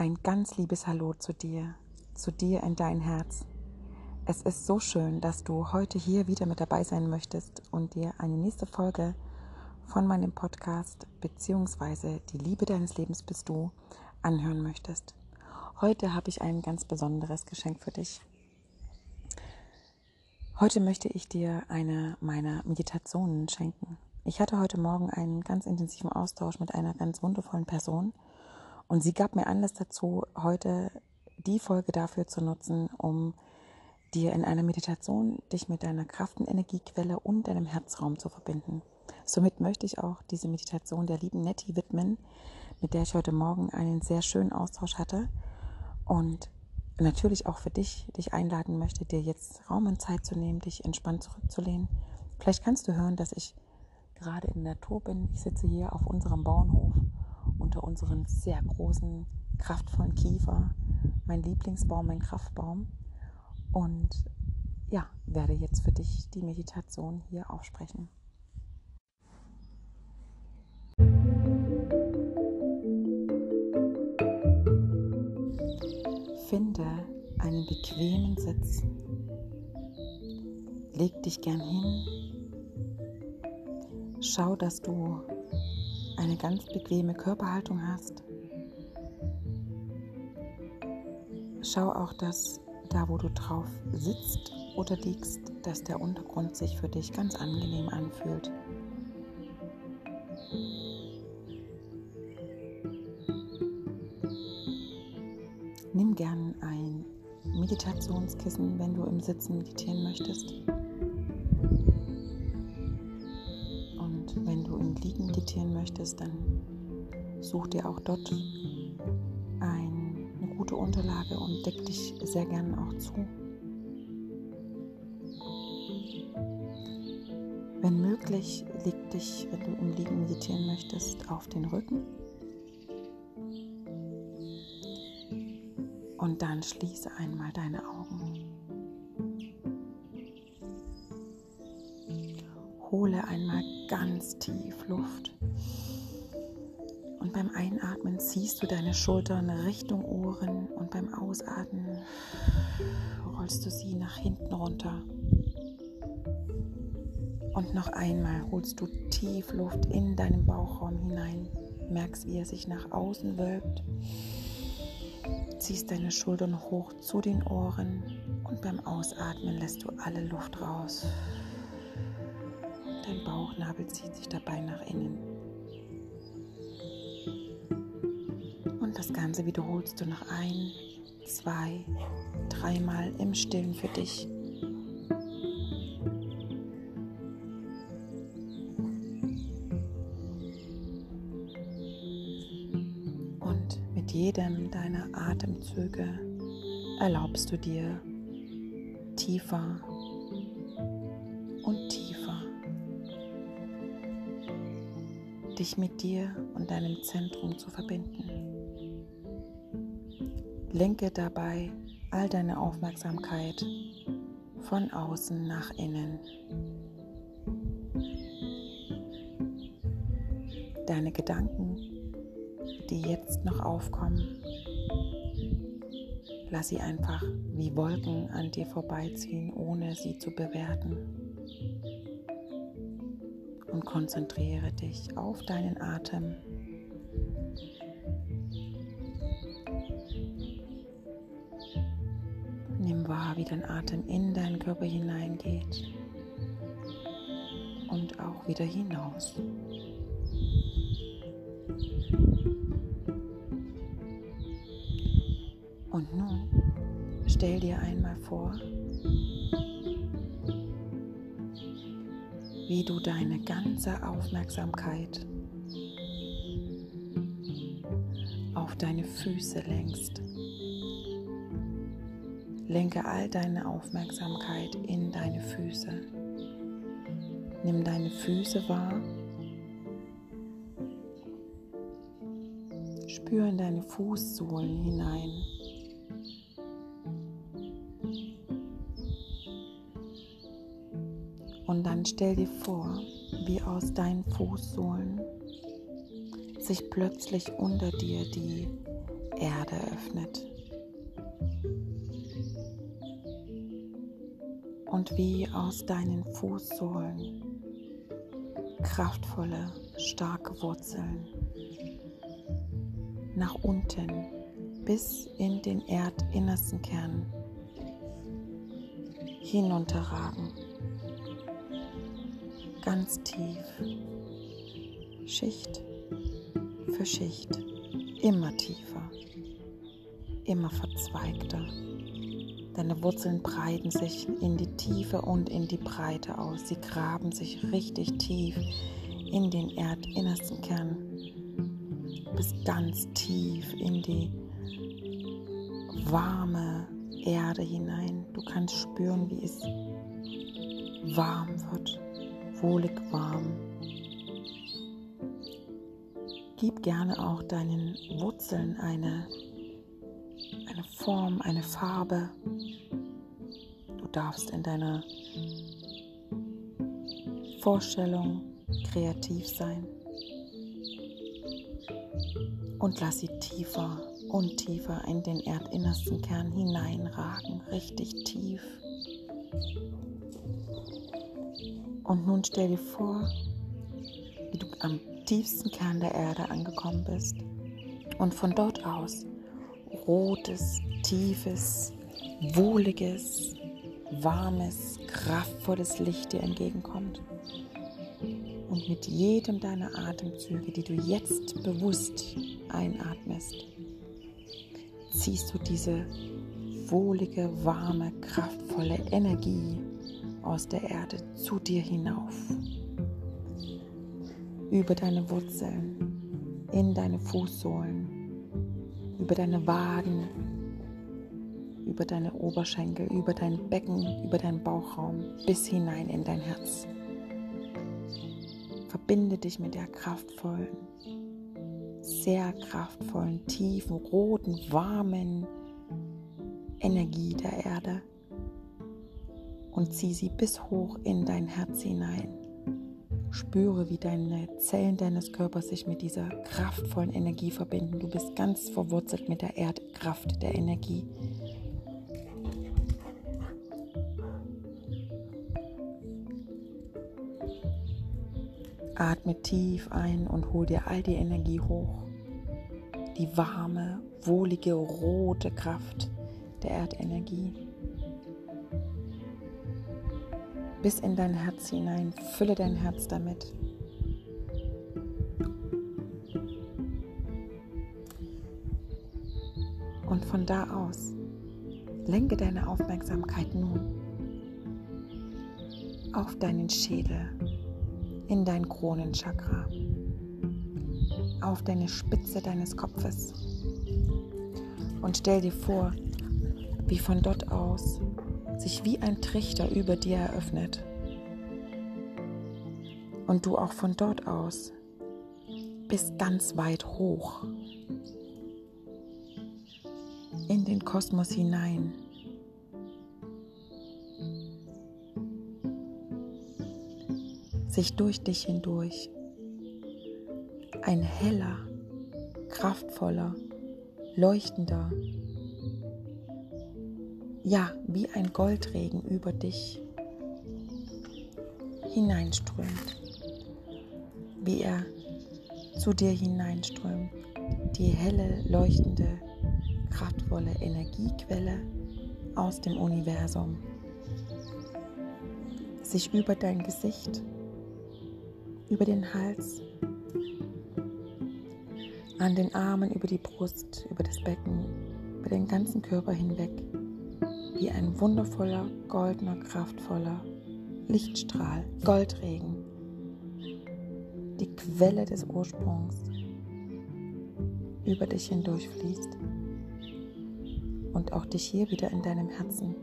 Ein ganz liebes Hallo zu dir, zu dir in dein Herz. Es ist so schön, dass du heute hier wieder mit dabei sein möchtest und dir eine nächste Folge von meinem Podcast beziehungsweise die Liebe deines Lebens bist du anhören möchtest. Heute habe ich ein ganz besonderes Geschenk für dich. Heute möchte ich dir eine meiner Meditationen schenken. Ich hatte heute Morgen einen ganz intensiven Austausch mit einer ganz wundervollen Person und sie gab mir Anlass dazu, heute die Folge dafür zu nutzen, um dir in einer Meditation dich mit deiner Kraft- und Energiequelle und deinem Herzraum zu verbinden. Somit möchte ich auch diese Meditation der lieben Nettie widmen, mit der ich heute Morgen einen sehr schönen Austausch hatte und natürlich auch für dich dich einladen möchte, dir jetzt Raum und Zeit zu nehmen, dich entspannt zurückzulehnen. Vielleicht kannst du hören, dass ich gerade in der Natur bin. Ich sitze hier auf unserem Bauernhof unter unseren sehr großen, kraftvollen Kiefer, mein Lieblingsbaum, mein Kraftbaum. Und ja, werde jetzt für dich die Meditation hier aufsprechen. Finde einen bequemen Sitz. Leg dich gern hin. Schau, dass du eine ganz bequeme Körperhaltung hast. Schau auch, dass da, wo du drauf sitzt oder liegst, dass der Untergrund sich für dich ganz angenehm anfühlt. Nimm gern ein Meditationskissen, wenn du im Sitzen meditieren möchtest. Meditieren möchtest, dann such dir auch dort eine gute Unterlage und deck dich sehr gern auch zu. Wenn möglich, leg dich, wenn du im Liegen meditieren möchtest, auf den Rücken. Und dann schließe einmal deine Augen. Hole einmal ganz tief Luft. Und beim Einatmen ziehst du deine Schultern Richtung Ohren und beim Ausatmen rollst du sie nach hinten runter. Und noch einmal holst du tief Luft in deinen Bauchraum hinein, merkst, wie er sich nach außen wölbt ziehst deine Schultern hoch zu den Ohren und beim Ausatmen lässt du alle Luft raus. Dein Bauchnabel zieht sich dabei nach innen. Das Ganze wiederholst du noch ein, zwei, dreimal im Stillen für dich. jedem deiner Atemzüge erlaubst du dir tiefer und tiefer dich mit dir und deinem Zentrum zu verbinden. Lenke dabei all deine Aufmerksamkeit von außen nach innen. Deine Gedanken die jetzt noch aufkommen. Lass sie einfach wie Wolken an dir vorbeiziehen, ohne sie zu bewerten. Und konzentriere dich auf deinen Atem. Nimm wahr, wie dein Atem in deinen Körper hineingeht und auch wieder hinaus. Und nun stell dir einmal vor, wie du deine ganze Aufmerksamkeit auf deine Füße lenkst. Lenke all deine Aufmerksamkeit in deine Füße. Nimm deine Füße wahr. Spür in deine Fußsohlen hinein. Und dann stell dir vor, wie aus deinen Fußsohlen sich plötzlich unter dir die Erde öffnet. Und wie aus deinen Fußsohlen kraftvolle, starke Wurzeln nach unten bis in den erdinnersten Kern hinunterragen. Ganz tief, Schicht für Schicht, immer tiefer, immer verzweigter. Deine Wurzeln breiten sich in die Tiefe und in die Breite aus. Sie graben sich richtig tief in den erdinnersten Kern bis ganz tief in die warme Erde hinein. Du kannst spüren, wie es warm wird, wohlig warm. Gib gerne auch deinen Wurzeln eine, eine Form, eine Farbe. Du darfst in deiner Vorstellung kreativ sein und lass sie tiefer und tiefer in den erdinnersten Kern hineinragen, richtig tief. Und nun stell dir vor, wie du am tiefsten Kern der Erde angekommen bist und von dort aus rotes, tiefes, wohliges, warmes, kraftvolles Licht dir entgegenkommt. Und mit jedem deiner Atemzüge, die du jetzt bewusst einatmest, ziehst du diese wohlige, warme, kraftvolle Energie aus der Erde zu dir hinauf. Über deine Wurzeln, in deine Fußsohlen, über deine Waden, über deine Oberschenkel, über dein Becken, über deinen Bauchraum bis hinein in dein Herz. Verbinde dich mit der kraftvollen, sehr kraftvollen, tiefen, roten, warmen Energie der Erde und zieh sie bis hoch in dein Herz hinein. Spüre, wie deine Zellen deines Körpers sich mit dieser kraftvollen Energie verbinden. Du bist ganz verwurzelt mit der Erdkraft der Energie. Atme tief ein und hol dir all die Energie hoch. Die warme, wohlige, rote Kraft der Erdenergie. Bis in dein Herz hinein. Fülle dein Herz damit. Und von da aus lenke deine Aufmerksamkeit nun auf deinen Schädel in dein Kronenchakra, auf deine Spitze deines Kopfes. Und stell dir vor, wie von dort aus sich wie ein Trichter über dir eröffnet. Und du auch von dort aus bis ganz weit hoch in den Kosmos hinein sich durch dich hindurch. Ein heller, kraftvoller, leuchtender, ja, wie ein Goldregen über dich hineinströmt, wie er zu dir hineinströmt, die helle, leuchtende, kraftvolle Energiequelle aus dem Universum. Sich über dein Gesicht über den Hals, an den Armen, über die Brust, über das Becken, über den ganzen Körper hinweg, wie ein wundervoller, goldener, kraftvoller Lichtstrahl, Goldregen, die Quelle des Ursprungs über dich hindurchfließt und auch dich hier wieder in deinem Herzen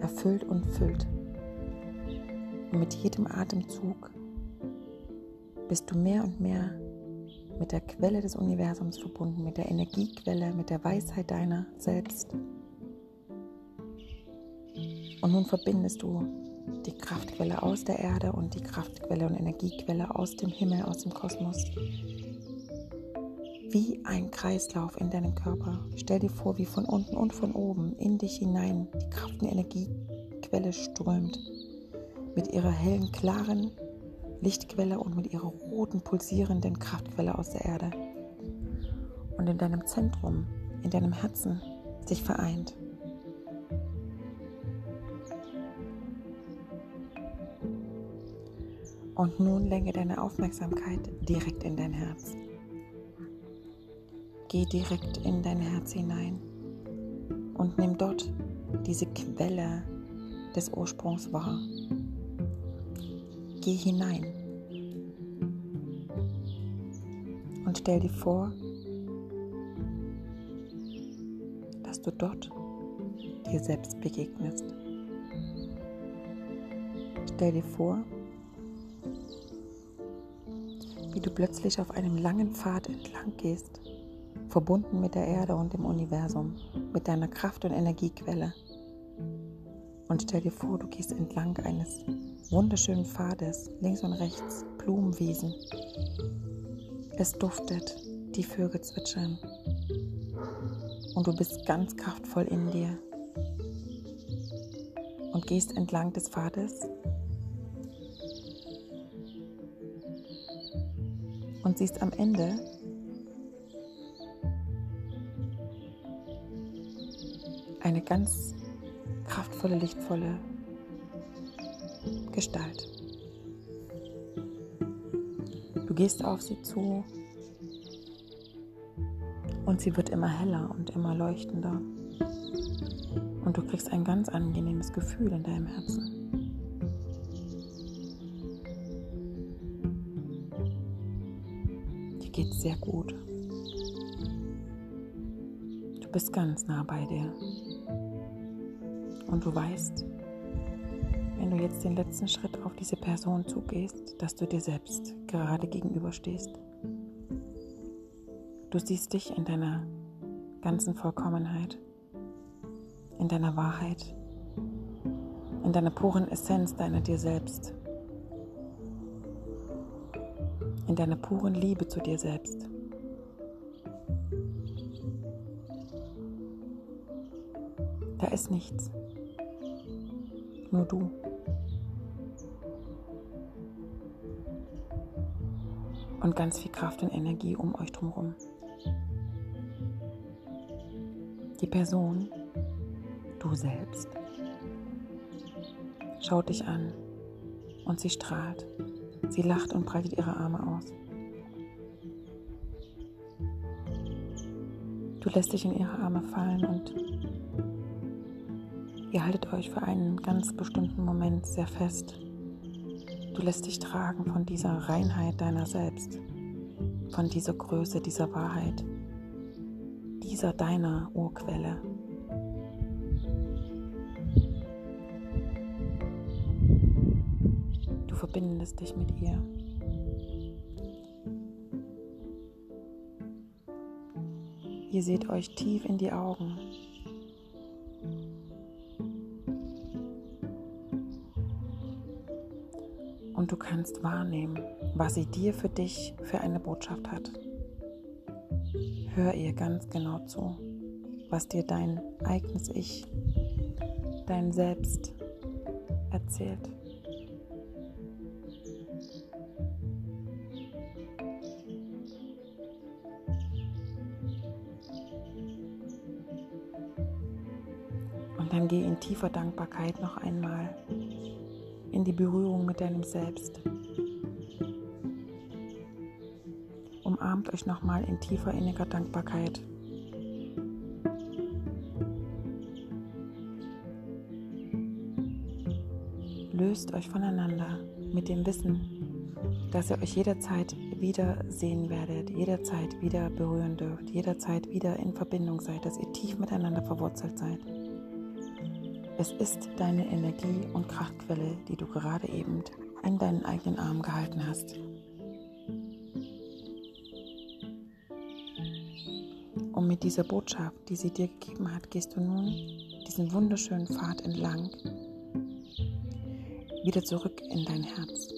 erfüllt und füllt. Und mit jedem Atemzug bist du mehr und mehr mit der Quelle des Universums verbunden, mit der Energiequelle, mit der Weisheit deiner selbst. Und nun verbindest du die Kraftquelle aus der Erde und die Kraftquelle und Energiequelle aus dem Himmel, aus dem Kosmos. wie ein Kreislauf in deinem Körper. Stell dir vor, wie von unten und von oben in dich hinein die Kraft und Energiequelle strömt. Mit ihrer hellen, klaren Lichtquelle und mit ihrer roten, pulsierenden Kraftquelle aus der Erde. Und in deinem Zentrum, in deinem Herzen sich vereint. Und nun lenke deine Aufmerksamkeit direkt in dein Herz. Geh direkt in dein Herz hinein und nimm dort diese Quelle des Ursprungs wahr. Geh hinein und stell dir vor, dass du dort dir selbst begegnest. Stell dir vor, wie du plötzlich auf einem langen Pfad entlang gehst, verbunden mit der Erde und dem Universum, mit deiner Kraft und Energiequelle. Und stell dir vor, du gehst entlang eines wunderschönen Pfades, links und rechts Blumenwiesen. Es duftet, die Vögel zwitschern und du bist ganz kraftvoll in dir und gehst entlang des Pfades und siehst am Ende eine ganz kraftvolle, lichtvolle Gestalt. Du gehst auf sie zu und sie wird immer heller und immer leuchtender. Und du kriegst ein ganz angenehmes Gefühl in deinem Herzen. Sehr gut. Du bist ganz nah bei dir. Und du weißt, wenn du jetzt den letzten Schritt auf diese Person zugehst, dass du dir selbst gerade gegenüberstehst. Du siehst dich in deiner ganzen Vollkommenheit, in deiner Wahrheit, in deiner puren Essenz deiner dir selbst. In deiner puren Liebe zu dir selbst. Da ist nichts, nur du. Und ganz viel Kraft und Energie um euch drumherum. Die Person, du selbst, schaut dich an und sie strahlt. Sie lacht und breitet ihre Arme aus. Du lässt dich in ihre Arme fallen und ihr haltet euch für einen ganz bestimmten Moment sehr fest. Du lässt dich tragen von dieser Reinheit deiner selbst, von dieser Größe, dieser Wahrheit, dieser deiner Urquelle. Verbindest dich mit ihr. Ihr seht euch tief in die Augen. Und du kannst wahrnehmen, was sie dir für dich für eine Botschaft hat. Hör ihr ganz genau zu, was dir dein eigenes Ich, dein Selbst erzählt. Dann geh in tiefer Dankbarkeit noch einmal in die Berührung mit deinem Selbst. Umarmt euch nochmal in tiefer inniger Dankbarkeit. Löst euch voneinander mit dem Wissen, dass ihr euch jederzeit wieder sehen werdet, jederzeit wieder berühren dürft, jederzeit wieder in Verbindung seid, dass ihr tief miteinander verwurzelt seid. Es ist deine Energie- und Kraftquelle, die du gerade eben in deinen eigenen Arm gehalten hast. Und mit dieser Botschaft, die sie dir gegeben hat, gehst du nun diesen wunderschönen Pfad entlang, wieder zurück in dein Herz.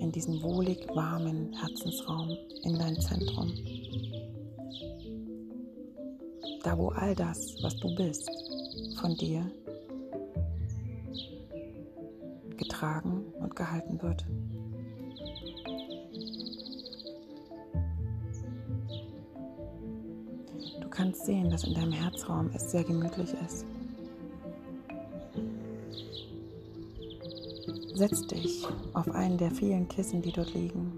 in diesen wohlig warmen Herzensraum, in dein Zentrum. Da, wo all das, was du bist, von dir getragen und gehalten wird. Du kannst sehen, dass in deinem Herzraum es sehr gemütlich ist. Setz dich auf einen der vielen Kissen, die dort liegen.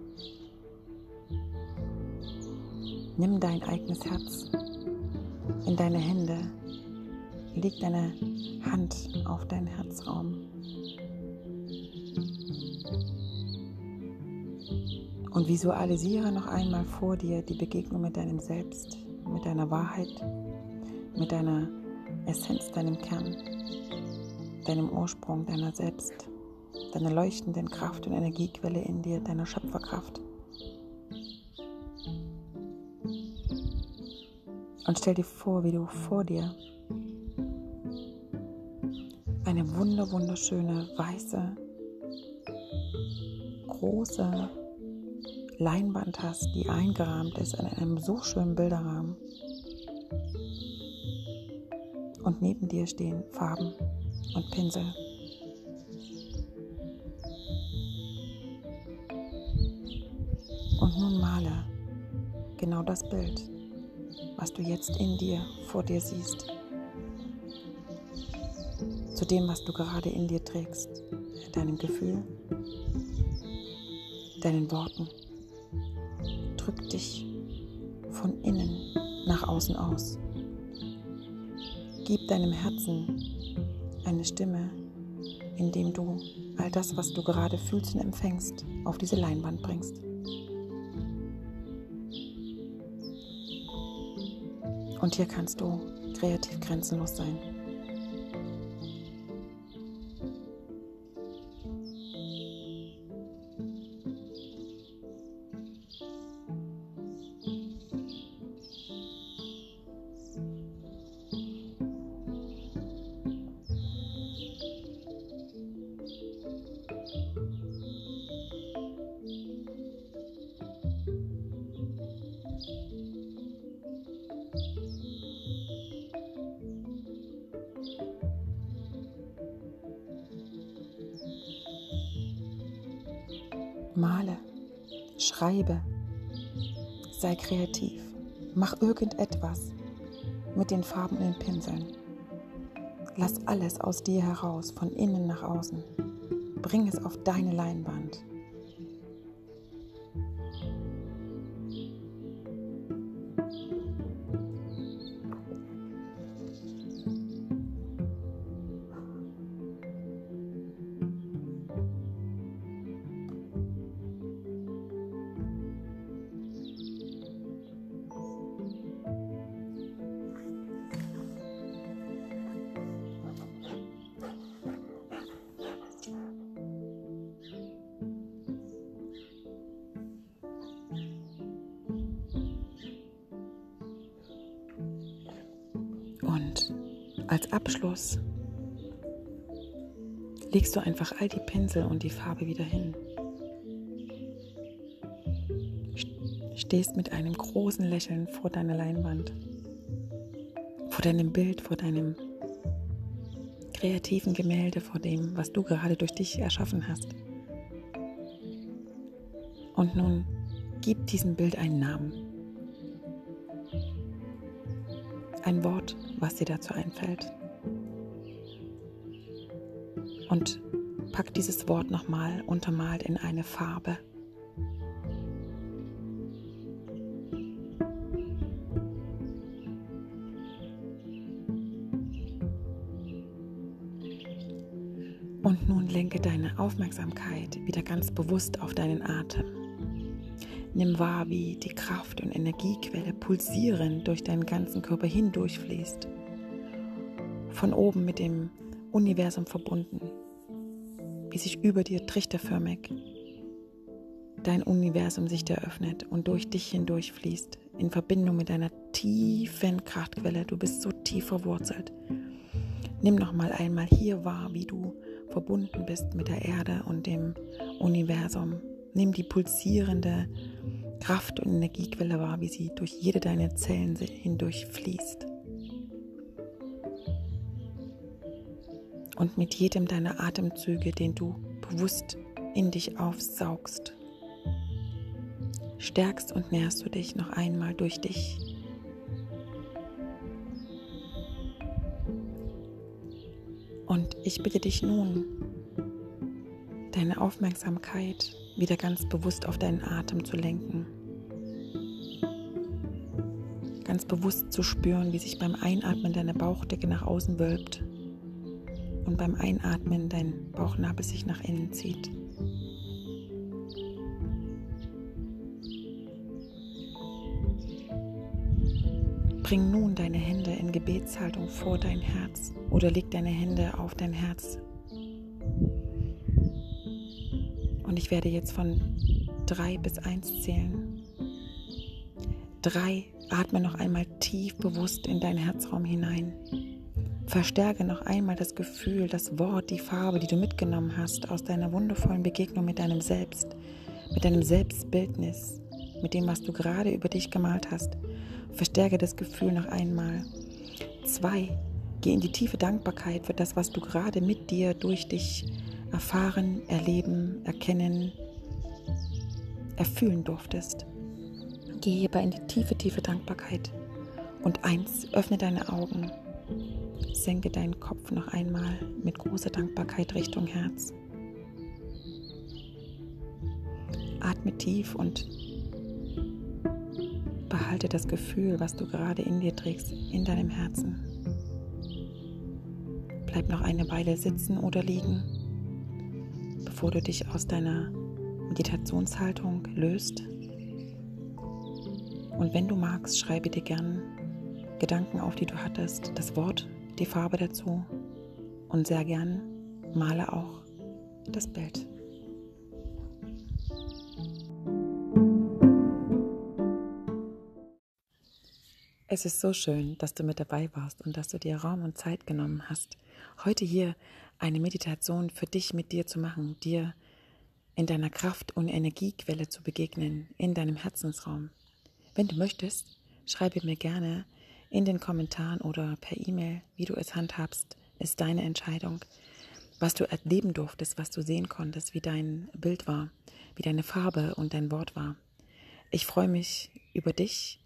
Nimm dein eigenes Herz in deine Hände. Leg deine Hand auf deinen Herzraum. Und visualisiere noch einmal vor dir die Begegnung mit deinem Selbst, mit deiner Wahrheit, mit deiner Essenz, deinem Kern, deinem Ursprung, deiner Selbst deiner leuchtenden Kraft und Energiequelle in dir, deiner Schöpferkraft. Und stell dir vor, wie du vor dir eine wunder wunderschöne weiße große Leinwand hast, die eingerahmt ist in einem so schönen Bilderrahmen. Und neben dir stehen Farben und Pinsel. Und nun male genau das Bild, was du jetzt in dir, vor dir siehst. Zu dem, was du gerade in dir trägst, deinem Gefühl, deinen Worten. Drück dich von innen nach außen aus. Gib deinem Herzen eine Stimme, indem du all das, was du gerade fühlst und empfängst, auf diese Leinwand bringst. Und hier kannst du kreativ grenzenlos sein. Male, schreibe, sei kreativ, mach irgendetwas mit den Farben und den Pinseln. Lass alles aus dir heraus, von innen nach außen. Bring es auf deine Leinwand. Als Abschluss legst du einfach all die Pinsel und die Farbe wieder hin. Stehst mit einem großen Lächeln vor deiner Leinwand, vor deinem Bild, vor deinem kreativen Gemälde, vor dem, was du gerade durch dich erschaffen hast. Und nun gib diesem Bild einen Namen. Ein Wort, was dir dazu einfällt. Und pack dieses Wort nochmal untermalt in eine Farbe. Und nun lenke deine Aufmerksamkeit wieder ganz bewusst auf deinen Atem. Nimm wahr, wie die Kraft und Energiequelle pulsierend durch deinen ganzen Körper hindurchfließt. Von oben mit dem Universum verbunden, wie sich über dir trichterförmig dein Universum sich eröffnet und durch dich hindurchfließt, in Verbindung mit deiner tiefen Kraftquelle. Du bist so tief verwurzelt. Nimm noch mal einmal hier wahr, wie du verbunden bist mit der Erde und dem Universum Nimm die pulsierende Kraft- und Energiequelle wahr, wie sie durch jede deiner Zellen hindurch fließt. Und mit jedem deiner Atemzüge, den du bewusst in dich aufsaugst, stärkst und nährst du dich noch einmal durch dich. Und ich bitte dich nun, deine Aufmerksamkeit wieder ganz bewusst auf deinen Atem zu lenken. Ganz bewusst zu spüren, wie sich beim Einatmen deine Bauchdecke nach außen wölbt und beim Einatmen dein Bauchnabel sich nach innen zieht. Bring nun deine Hände in Gebetshaltung vor dein Herz oder leg deine Hände auf dein Herz. Und ich werde jetzt von drei bis eins zählen. Drei, atme noch einmal tief bewusst in deinen Herzraum hinein. Verstärke noch einmal das Gefühl, das Wort, die Farbe, die du mitgenommen hast aus deiner wundervollen Begegnung mit deinem Selbst, mit deinem Selbstbildnis, mit dem, was du gerade über dich gemalt hast. Verstärke das Gefühl noch einmal. Zwei, geh in die tiefe Dankbarkeit für das, was du gerade mit dir durch dich erfahren, erleben, erkennen, erfühlen durftest. Geh hierbei in die tiefe, tiefe Dankbarkeit. Und eins, öffne deine Augen. Senke deinen Kopf noch einmal mit großer Dankbarkeit Richtung Herz. Atme tief und Behalte das Gefühl, was du gerade in dir trägst, in deinem Herzen. Bleib noch eine Weile sitzen oder liegen, bevor du dich aus deiner Meditationshaltung löst. Und wenn du magst, schreibe dir gern Gedanken auf, die du hattest, das Wort, die Farbe dazu und sehr gern male auch das Bild. Es ist so schön, dass du mit dabei warst und dass du dir Raum und Zeit genommen hast, heute hier eine Meditation für dich mit dir zu machen, dir in deiner Kraft- und Energiequelle zu begegnen, in deinem Herzensraum. Wenn du möchtest, schreibe mir gerne in den Kommentaren oder per E-Mail, wie du es handhabst, ist deine Entscheidung, was du erleben durftest, was du sehen konntest, wie dein Bild war, wie deine Farbe und dein Wort war. Ich freue mich über dich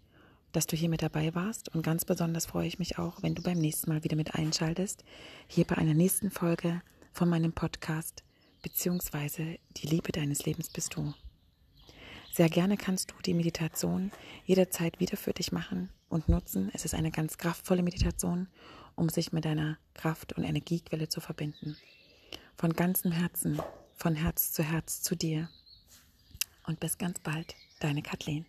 dass du hier mit dabei warst und ganz besonders freue ich mich auch, wenn du beim nächsten Mal wieder mit einschaltest, hier bei einer nächsten Folge von meinem Podcast beziehungsweise die Liebe deines Lebens bist du. Sehr gerne kannst du die Meditation jederzeit wieder für dich machen und nutzen. Es ist eine ganz kraftvolle Meditation, um sich mit deiner Kraft- und Energiequelle zu verbinden. Von ganzem Herzen, von Herz zu Herz zu dir. Und bis ganz bald, deine Kathleen.